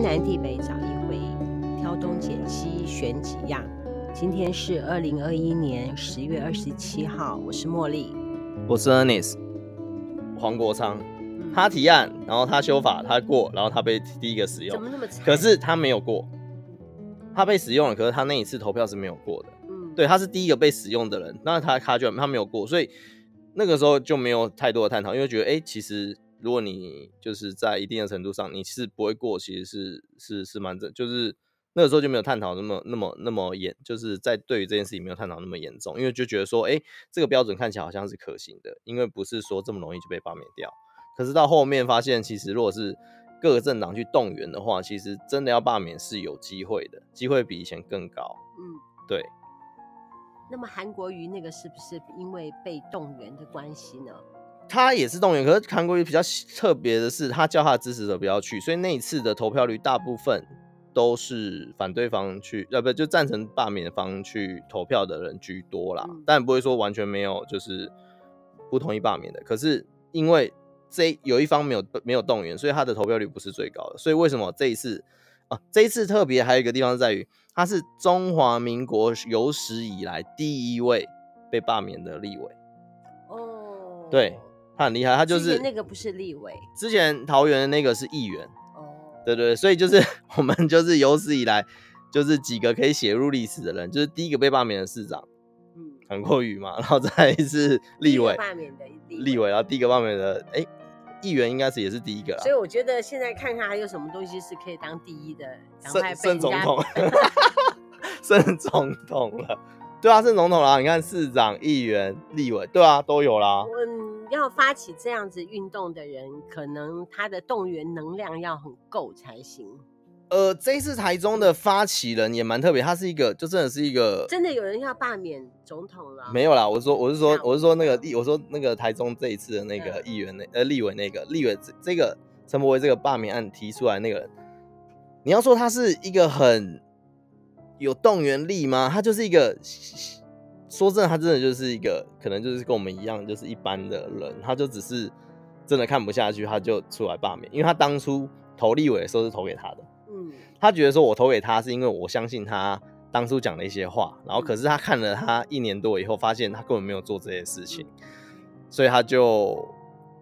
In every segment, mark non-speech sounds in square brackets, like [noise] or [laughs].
天南地北找一回，挑东拣西选几样。今天是二零二一年十月二十七号，我是茉莉，我是 Ernest，黄国昌，他提案，然后他修法，他过，然后他被第一个使用，怎么那么惨？可是他没有过，他被使用了，可是他那一次投票是没有过的。嗯，对，他是第一个被使用的人，那他他就他没有过，所以那个时候就没有太多的探讨，因为觉得哎、欸，其实。如果你就是在一定的程度上，你是不会过，其实是是是蛮正，就是那个时候就没有探讨那么那么那么严，就是在对于这件事情没有探讨那么严重，因为就觉得说，哎、欸，这个标准看起来好像是可行的，因为不是说这么容易就被罢免掉。可是到后面发现，其实如果是各个政党去动员的话，其实真的要罢免是有机会的，机会比以前更高。嗯，对。那么韩国瑜那个是不是因为被动员的关系呢？他也是动员，可是韩国瑜比较特别的是，他叫他的支持者不要去，所以那一次的投票率大部分都是反对方去，呃，不就赞成罢免方去投票的人居多啦。嗯、但不会说完全没有，就是不同意罢免的。可是因为这有一方没有没有动员，所以他的投票率不是最高的。所以为什么这一次啊？这一次特别还有一个地方是在于，他是中华民国有史以来第一位被罢免的立委。哦，对。他很厉害，他就是那个不是立委，之前桃园的那个是议员哦，对对对，所以就是 [laughs] 我们就是有史以来就是几个可以写入历史的人，就是第一个被罢免的市长，嗯，韩国瑜嘛，然后再是立委罢免的立委，然后第一个罢免的哎，议员应该是也是第一个啦，所以我觉得现在看看还有什么东西是可以当第一的，胜胜总统，[laughs] 胜总统了，对啊，胜总统啦，你看市长、议员、立委，对啊，都有啦。要发起这样子运动的人，可能他的动员能量要很够才行。呃，这一次台中的发起人也蛮特别，他是一个，就真的是一个，真的有人要罢免总统了？没有啦，我是说，我是说，我是说那个立，我说那个台中这一次的那个议员那呃立委那个立委这这个陈柏惟这个罢免案提出来那个人，你要说他是一个很有动员力吗？他就是一个。说真的，他真的就是一个可能就是跟我们一样，就是一般的人，他就只是真的看不下去，他就出来罢免。因为他当初投立委的时候是投给他的，嗯，他觉得说我投给他是因为我相信他当初讲的一些话，然后可是他看了他一年多以后，发现他根本没有做这些事情，所以他就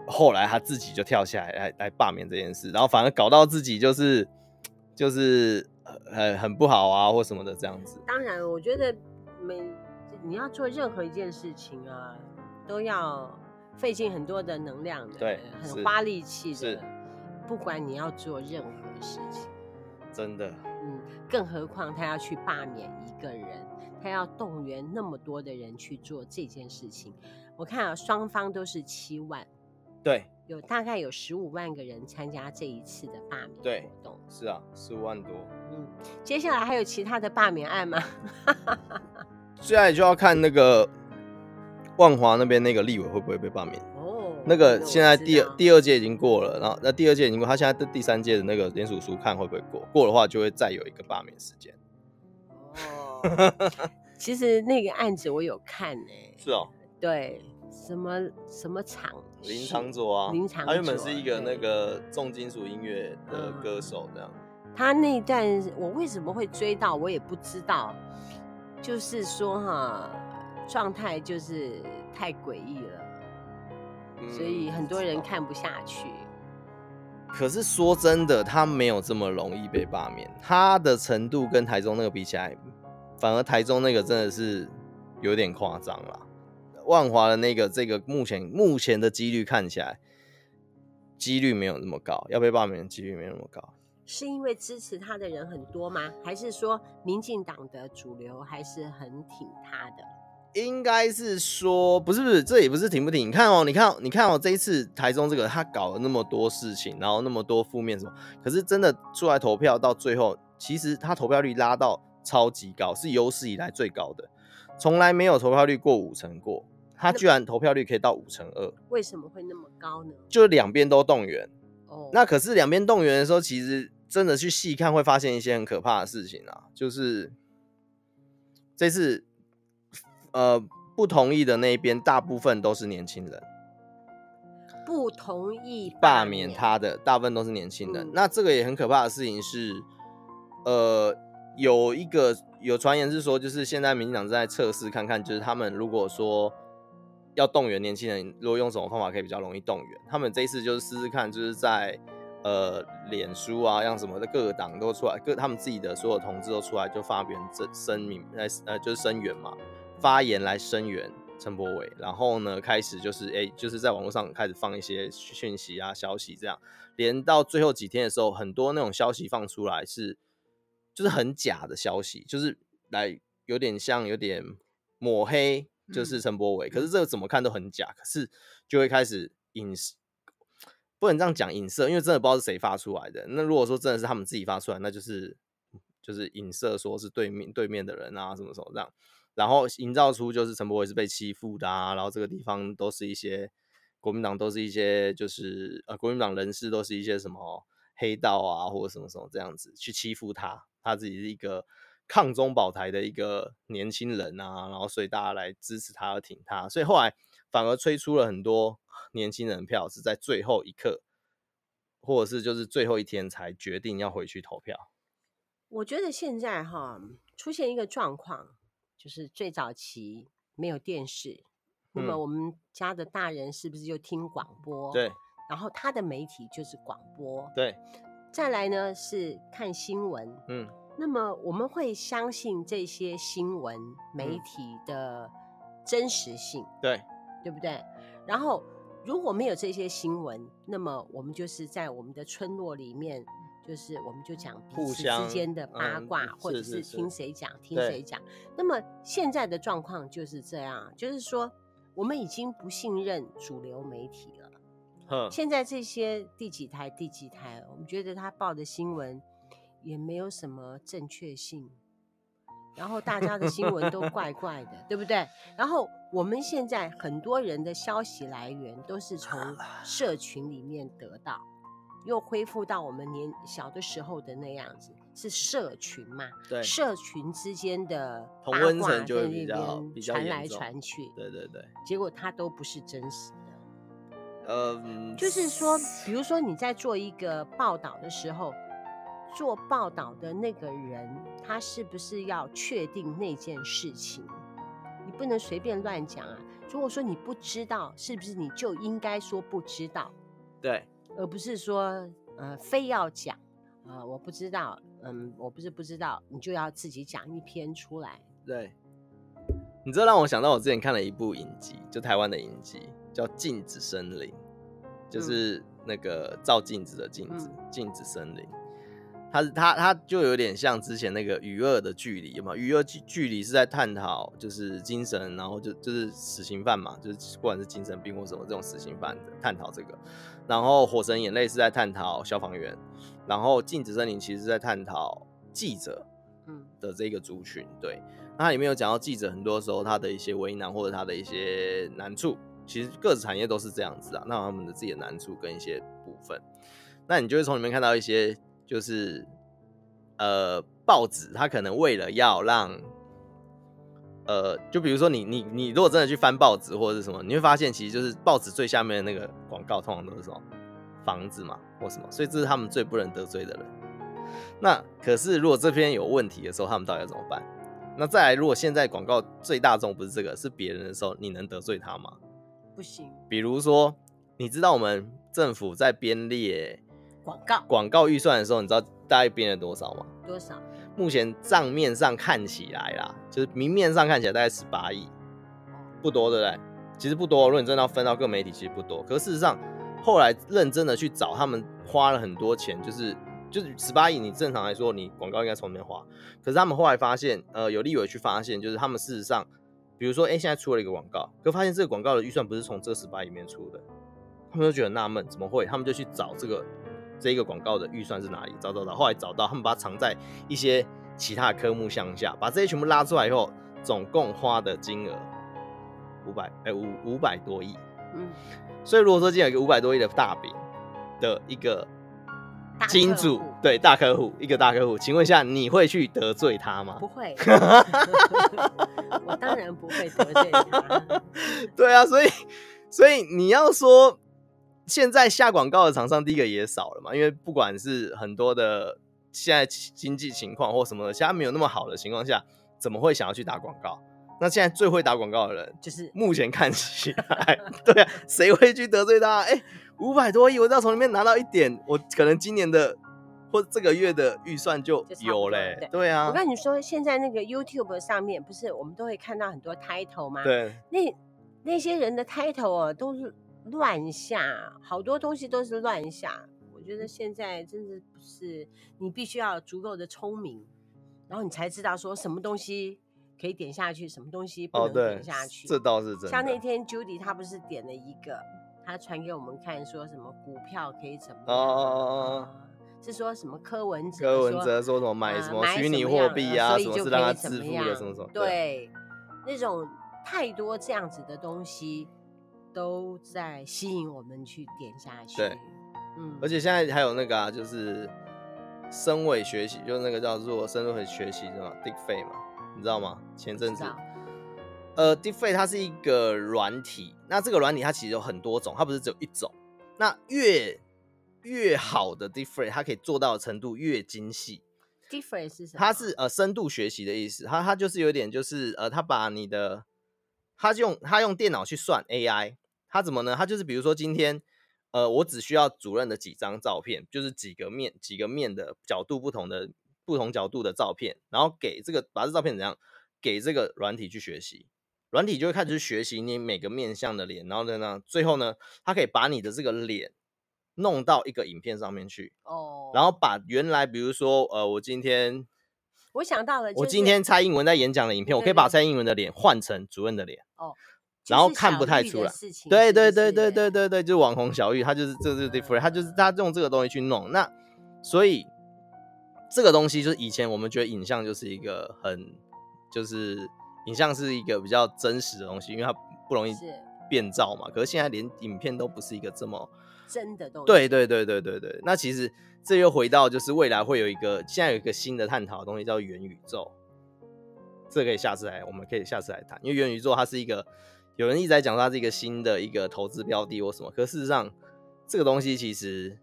后来他自己就跳下来来来罢免这件事，然后反而搞到自己就是就是很很不好啊或什么的这样子。当然，我觉得没。你要做任何一件事情啊，都要费尽很多的能量的，对，很花力气的。是，不管你要做任何事情，真的，嗯，更何况他要去罢免一个人，他要动员那么多的人去做这件事情。我看啊，双方都是七万，对，有大概有十五万个人参加这一次的罢免活动，是啊，十五万多。嗯，接下来还有其他的罢免案吗？[laughs] 现在就要看那个万华那边那个立委会不会被罢免哦。那个现在第二第二届已经过了，然后那第二届已经过，他现在的第三届的那个联署书看会不会过，过的话就会再有一个罢免时间。哦，[laughs] 其实那个案子我有看呢、欸。是哦。对，什么什么厂？林长佐啊。林长佐。他原本是一个那个重金属音乐的歌手，这样。他那一段我为什么会追到，我也不知道。就是说哈，状态就是太诡异了，嗯，所以很多人看不下去。可是说真的，他没有这么容易被罢免，他的程度跟台中那个比起来，反而台中那个真的是有点夸张了。万华的那个，这个目前目前的几率看起来，几率没有那么高，要被罢免的几率没有那么高。是因为支持他的人很多吗？还是说民进党的主流还是很挺他的？应该是说不是不是，这也不是挺不挺。你看哦，你看你看哦，这一次台中这个他搞了那么多事情，然后那么多负面什么，可是真的出来投票到最后，其实他投票率拉到超级高，是有史以来最高的，从来没有投票率过五成过，他居然投票率可以到五成二，为什么会那么高呢？就两边都动员哦，那可是两边动员的时候，其实。真的去细看，会发现一些很可怕的事情啊！就是这次，呃，不同意的那一边，大部分都是年轻人。不同意罢免他的，大部分都是年轻人。嗯、那这个也很可怕的事情是，呃，有一个有传言是说，就是现在民进党正在测试看看，就是他们如果说要动员年轻人，如果用什么方法可以比较容易动员。他们这一次就是试试看，就是在呃脸书啊，像什么的各个党都出来，各他们自己的所有同志都出来，就发表声声明来呃就是声援嘛，发言来声援。陈柏伟，然后呢，开始就是哎，就是在网络上开始放一些讯息啊、消息，这样，连到最后几天的时候，很多那种消息放出来是，就是很假的消息，就是来有点像有点抹黑，就是陈柏伟，嗯、可是这个怎么看都很假，可是就会开始影，不能这样讲影射，因为真的不知道是谁发出来的。那如果说真的是他们自己发出来，那就是就是影射说是对面对面的人啊，什么什么这样。然后营造出就是陈柏伟是被欺负的啊，然后这个地方都是一些国民党，都是一些就是呃国民党人士，都是一些什么黑道啊或者什么什么这样子去欺负他，他自己是一个抗中保台的一个年轻人啊，然后所以大家来支持他挺他，所以后来反而催出了很多年轻人票，是在最后一刻或者是就是最后一天才决定要回去投票。我觉得现在哈出现一个状况。就是最早期没有电视，那么我们家的大人是不是就听广播？对。然后他的媒体就是广播。对。再来呢是看新闻。嗯。那么我们会相信这些新闻媒体的真实性。对。对不对？然后如果没有这些新闻，那么我们就是在我们的村落里面。就是我们就讲彼此之间的八卦，嗯、或者是听谁讲听谁讲。那么现在的状况就是这样，就是说我们已经不信任主流媒体了。呵现在这些第几台第几台，我们觉得他报的新闻也没有什么正确性，然后大家的新闻都怪怪的，对不对？然后我们现在很多人的消息来源都是从社群里面得到。又恢复到我们年小的时候的那样子，是社群嘛？对，社群之间的同温层就在那边传来传去。对对对，结果它都不是真实的。嗯，就是说，比如说你在做一个报道的时候，做报道的那个人，他是不是要确定那件事情？你不能随便乱讲啊！如果说你不知道，是不是你就应该说不知道？对。而不是说，呃，非要讲，呃，我不知道，嗯，我不是不知道，你就要自己讲一篇出来。对，你这让我想到我之前看了一部影集，就台湾的影集，叫《镜子森林》，就是那个照镜子的镜子，嗯、镜子森林。他是他他就有点像之前那个与恶的距离嘛，与恶距距离是在探讨就是精神，然后就就是死刑犯嘛，就是不管是精神病或什么这种死刑犯的探讨这个，然后火神眼泪是在探讨消防员，然后镜子森林其实是在探讨记者嗯。的这个族群，对，那它里面有讲到记者很多时候他的一些为难或者他的一些难处，其实各自产业都是这样子啊，那他们的自己的难处跟一些部分，那你就会从里面看到一些。就是，呃，报纸它可能为了要让，呃，就比如说你你你如果真的去翻报纸或者是什么，你会发现其实就是报纸最下面的那个广告通常都是什么房子嘛或什么，所以这是他们最不能得罪的人。那可是如果这篇有问题的时候，他们到底要怎么办？那再来，如果现在广告最大众不是这个，是别人的时候，你能得罪他吗？不行。比如说，你知道我们政府在编列。广告广告预算的时候，你知道大概编了多少吗？多少？目前账面上看起来啦，就是明面上看起来大概十八亿，不多，对不对？其实不多。如果你真的要分到各媒体，其实不多。可是事实上，后来认真的去找，他们花了很多钱，就是就是十八亿。你正常来说，你广告应该从那边花。可是他们后来发现，呃，有立委去发现，就是他们事实上，比如说，哎、欸，现在出了一个广告，可发现这个广告的预算不是从这十八亿里面出的，他们就觉得纳闷，怎么会？他们就去找这个。这一个广告的预算是哪里？找找找，后来找到，他们把它藏在一些其他科目项下，把这些全部拉出来以后，总共花的金额五百哎五五百多亿。嗯，所以如果说今天有一个五百多亿的大饼的一个金主，对大客户一个大客户，请问一下，你会去得罪他吗？不会，[laughs] 我当然不会得罪他。[laughs] 对啊，所以所以你要说。现在下广告的厂商，第一个也少了嘛，因为不管是很多的现在经济情况或什么的，现在没有那么好的情况下，怎么会想要去打广告？那现在最会打广告的人，就是目前看起来，对啊，谁会去得罪他？哎、欸，五百多亿，我只要从里面拿到一点，我可能今年的或这个月的预算就有嘞、欸。对啊，我跟你说，现在那个 YouTube 上面不是我们都会看到很多 title 吗？对，那那些人的 title 啊，都是乱下，好多东西都是乱下。我觉得现在真的不是，你必须要足够的聪明，然后你才知道说什么东西。可以点下去，什么东西不能点下去？哦、这倒是真的。像那天 Judy 她不是点了一个，她传给我们看，说什么股票可以怎么样？哦哦哦是说什么柯文哲？柯文哲说什么买什么虚拟货币啊？什么是让他致富的什么什么？对，那种太多这样子的东西都在吸引我们去点下去。对，嗯。而且现在还有那个啊，就是深伪学习，就是那个叫做深伪学习是吗？Deepfake 嘛。你知道吗？前阵子，呃，Deepfake 它是一个软体，那这个软体它其实有很多种，它不是只有一种。那越越好的 Deepfake 它可以做到的程度越精细。Deepfake 是什么？它是呃深度学习的意思，它它就是有点就是呃，它把你的，它用它用电脑去算 AI，它怎么呢？他就是比如说今天，呃，我只需要主任的几张照片，就是几个面几个面的角度不同的。不同角度的照片，然后给这个把这照片怎样给这个软体去学习，软体就会开始去学习你每个面向的脸，然后呢，呢，最后呢，它可以把你的这个脸弄到一个影片上面去哦，然后把原来比如说呃，我今天我想到了，我今天蔡英文在演讲的影片，我可以把蔡英文的脸换成主任的脸哦，然后看不太出来，对对对对对对对，就是网红小玉，他就是这就是 Deepfake，他就是他用这个东西去弄，那所以。这个东西就是以前我们觉得影像就是一个很，就是影像是一个比较真实的东西，因为它不容易变造嘛。可是现在连影片都不是一个这么真的东西。对对对对对对。那其实这又回到就是未来会有一个，现在有一个新的探讨的东西叫元宇宙。这个可以下次来，我们可以下次来谈。因为元宇宙它是一个，有人一直在讲它是一个新的一个投资标的或什么。可事实上，这个东西其实，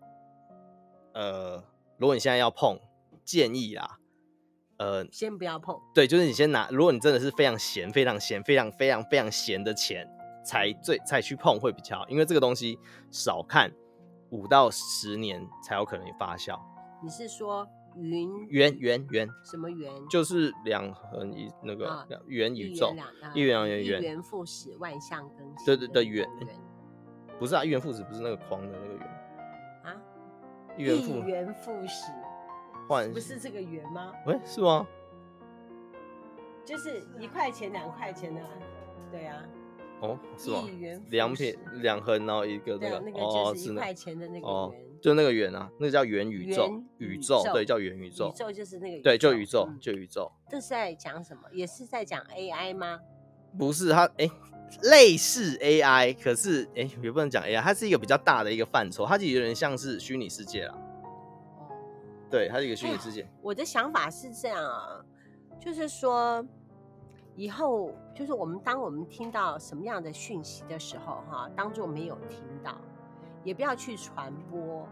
呃，如果你现在要碰。建议啦，呃，先不要碰。对，就是你先拿，如果你真的是非常闲、非常闲、非常非常非常闲的钱，才最才去碰会比较好，因为这个东西少看五到十年才有可能发酵。你是说云元元元什么元？就是两横一那个元宇宙，一元元元，一元复始，万象更新。对对对，元 [laughs] 不是啊，一元复始不是那个框的那个元啊，一元复始。不是这个圆吗？喂、欸，是吗？就是一块钱、两块钱的，对啊。哦，是吗？两撇两横，然后一个那个，那个就是一块钱的那个圆、哦，就那个圆啊，那个叫元宇宙，宇宙，对，叫元宇宙。宇宙就是那个宇宙，对，就宇宙，就宇宙。这是在讲什么？也是在讲 AI 吗？不是，它哎、欸，类似 AI，可是哎、欸，也不能讲 AI，它是一个比较大的一个范畴，它其实有点像是虚拟世界啦。对，它是一个虚拟世界。我的想法是这样啊，就是说，以后就是我们当我们听到什么样的讯息的时候，哈，当做没有听到，也不要去传播，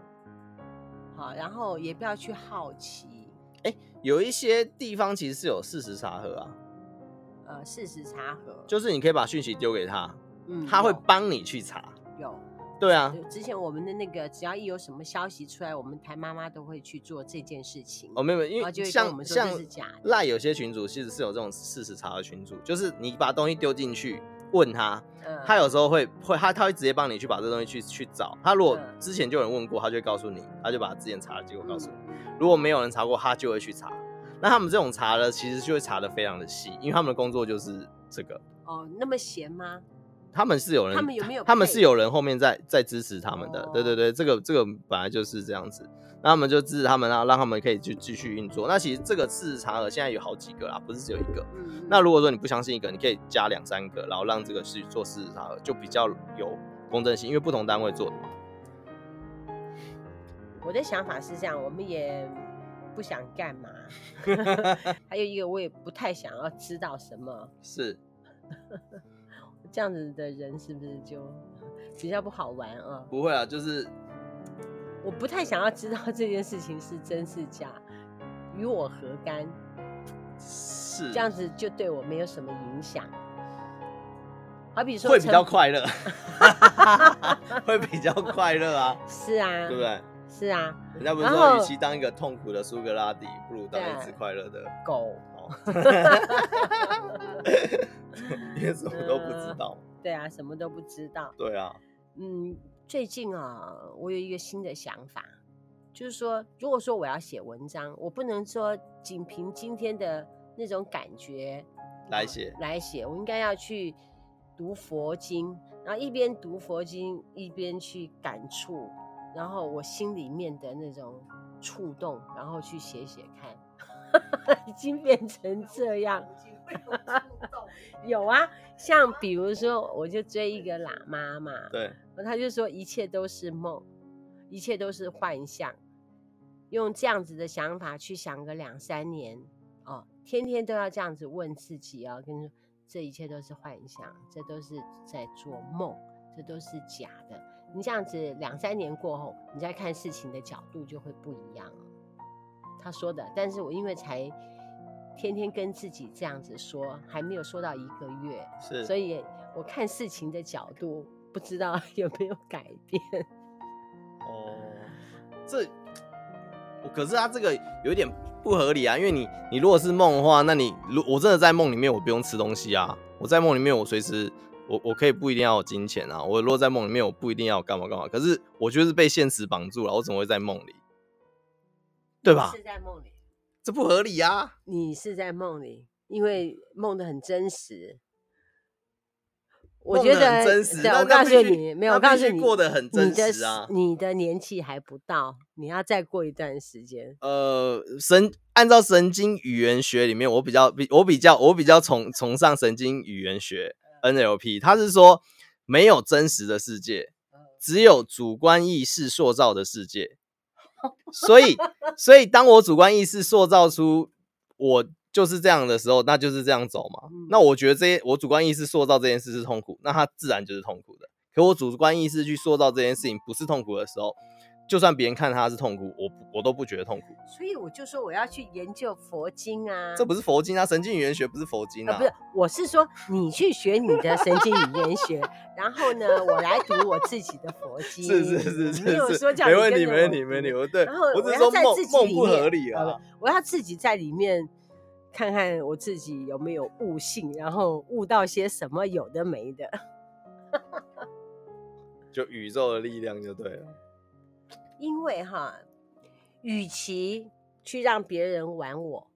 好，然后也不要去好奇。哎，有一些地方其实是有事实查核啊。呃，事实查核就是你可以把讯息丢给他，嗯，他会帮你去查。有。对啊，之前我们的那个，只要一有什么消息出来，我们台妈妈都会去做这件事情。哦，没有，因为像像赖有些群主其实是有这种事实查核群主，就是你把东西丢进去问他，嗯、他有时候会会他他会直接帮你去把这东西去去找。他如果之前就有人问过，他就会告诉你，他就把之前查的结果告诉你。嗯、如果没有人查过，他就会去查。那他们这种查的其实就会查的非常的细，因为他们的工作就是这个。哦，那么闲吗？他们是有人，他们有没有？他们是有人后面在在支持他们的，对对对，这个这个本来就是这样子，那他们就支持他们啊，让他们可以去继续运作。那其实这个事实查核现在有好几个啦，不是只有一个。嗯、那如果说你不相信一个，你可以加两三个，然后让这个去做事实查核，就比较有公正性，因为不同单位做的嘛。我的想法是这样，我们也不想干嘛，[laughs] 还有一个我也不太想要知道什么。是。这样子的人是不是就比较不好玩啊。不会啊，就是我不太想要知道这件事情是真是假，与我何干？是这样子就对我没有什么影响。好比说会比较快乐，[laughs] 会比较快乐啊。[laughs] 是啊，对不对？是啊。人家不是说，与其当一个痛苦的苏格拉底，不如当一只快乐的狗。[laughs] 因为什么都不知道。对啊，什么都不知道。对啊。嗯，最近啊，我有一个新的想法，就是说，如果说我要写文章，我不能说仅凭今天的那种感觉来写来写，我应该要去读佛经，然后一边读佛经一边去感触，然后我心里面的那种触动，然后去写写看。[laughs] 已经变成这样，[laughs] 有啊，像比如说，我就追一个喇嘛嘛，对，他就说一切都是梦，一切都是幻象，用这样子的想法去想个两三年，哦，天天都要这样子问自己哦，跟你说这一切都是幻象，这都是在做梦，这都是假的。你这样子两三年过后，你再看事情的角度就会不一样了。他说的，但是我因为才天天跟自己这样子说，还没有说到一个月，是，所以我看事情的角度不知道 [laughs] 有没有改变。哦，这，可是他这个有点不合理啊，因为你你如果是梦的话，那你如我真的在梦里面，我不用吃东西啊，我在梦里面，我随时我我可以不一定要有金钱啊，我如果在梦里面，我不一定要干嘛干嘛，可是我就是被现实绑住了，我怎么会在梦里？对吧？是在梦里，这不合理啊！你是在梦里，因为梦的很真实。我觉得很真实。对，我告诉你，没有，我告诉你，过得很真实啊。你的你的年纪还不到，你要再过一段时间。呃，神按照神经语言学里面，我比较比我比较我比较崇崇尚神经语言学 NLP，他是说没有真实的世界，只有主观意识塑造的世界。所以，所以当我主观意识塑造出我就是这样的时候，那就是这样走嘛。嗯、那我觉得这些我主观意识塑造这件事是痛苦，那它自然就是痛苦的。可我主观意识去塑造这件事情不是痛苦的时候。就算别人看他是痛苦，我我都不觉得痛苦。所以我就说我要去研究佛经啊。这不是佛经啊，神经语言学不是佛经啊。啊不是，我是说你去学你的神经语言学，然后呢，我来读我自己的佛 [laughs] 经。是是是是，没有说叫没问题没问题没问题。我对，然后我要在自己，梦不合理啊。我要自己在里面看看我自己有没有悟性，然后悟到些什么有的没的。[laughs] 就宇宙的力量就对了。因为哈，与其去让别人玩我，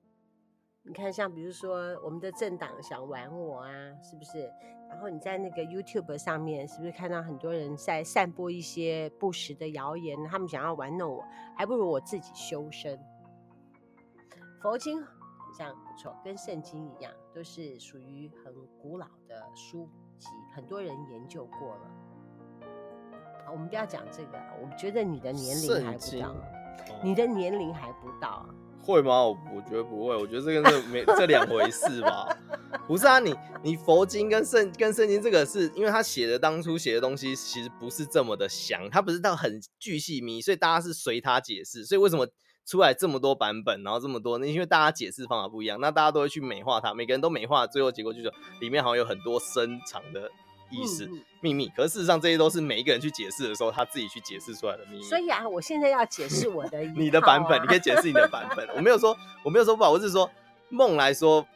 你看，像比如说我们的政党想玩我啊，是不是？然后你在那个 YouTube 上面，是不是看到很多人在散播一些不实的谣言？他们想要玩弄我，还不如我自己修身。佛经这样不错，跟圣经一样，都是属于很古老的书籍，很多人研究过了。我们不要讲这个，我觉得你的年龄还不到，哦、你的年龄还不到，会吗？我我觉得不会，我觉得这个是没这两回事吧？不是啊，你你佛经跟圣跟圣经这个是因为他写的当初写的东西其实不是这么的详，他不是到很巨细靡，所以大家是随他解释，所以为什么出来这么多版本，然后这么多？那因为大家解释方法不一样，那大家都会去美化它，每个人都美化，最后结果就是里面好像有很多深长的。意思秘密，可是事实上这些都是每一个人去解释的时候，他自己去解释出来的秘密。所以啊，我现在要解释我的、啊、你的版本，你可以解释你的版本。我没有说，我没有说不好，我是说梦来说，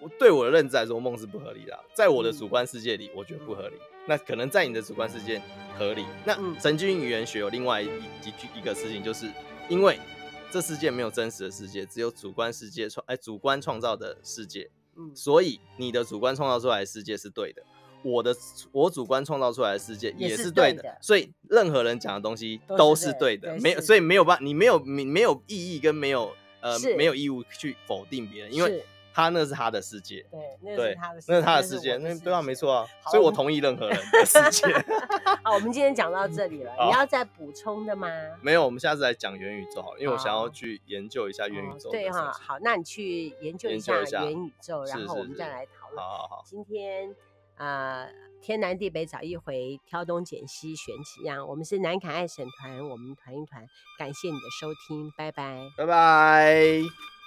我对我的认知来说，梦是不合理的。在我的主观世界里，我觉得不合理。那可能在你的主观世界合理。那神经语言学有另外一一句一个事情，就是因为这世界没有真实的世界，只有主观世界创哎主观创造的世界。嗯所以你的主观创造出来的世界是对的。我的我主观创造出来的世界也是对的，所以任何人讲的东西都是对的，对，没有，所以没有办法，你没有你没有意义跟没有呃没有义务去否定别人，因为他那是他的世界，对，那是他的世界，那是他的世界，那对啊，没错啊，所以我同意任何人的 [laughs] 世界。[laughs] 好，我们今天讲到这里了，你要再补充的吗？[laughs] 没有，我们下次来讲元宇宙，因为我想要去研究一下元宇宙。对哈，好，那你去研究一下元宇宙，然后我们再来讨论。好好好，今天。呃，天南地北找一回，挑东拣西选几样。我们是南卡爱省团，我们团一团，感谢你的收听，拜拜，拜拜。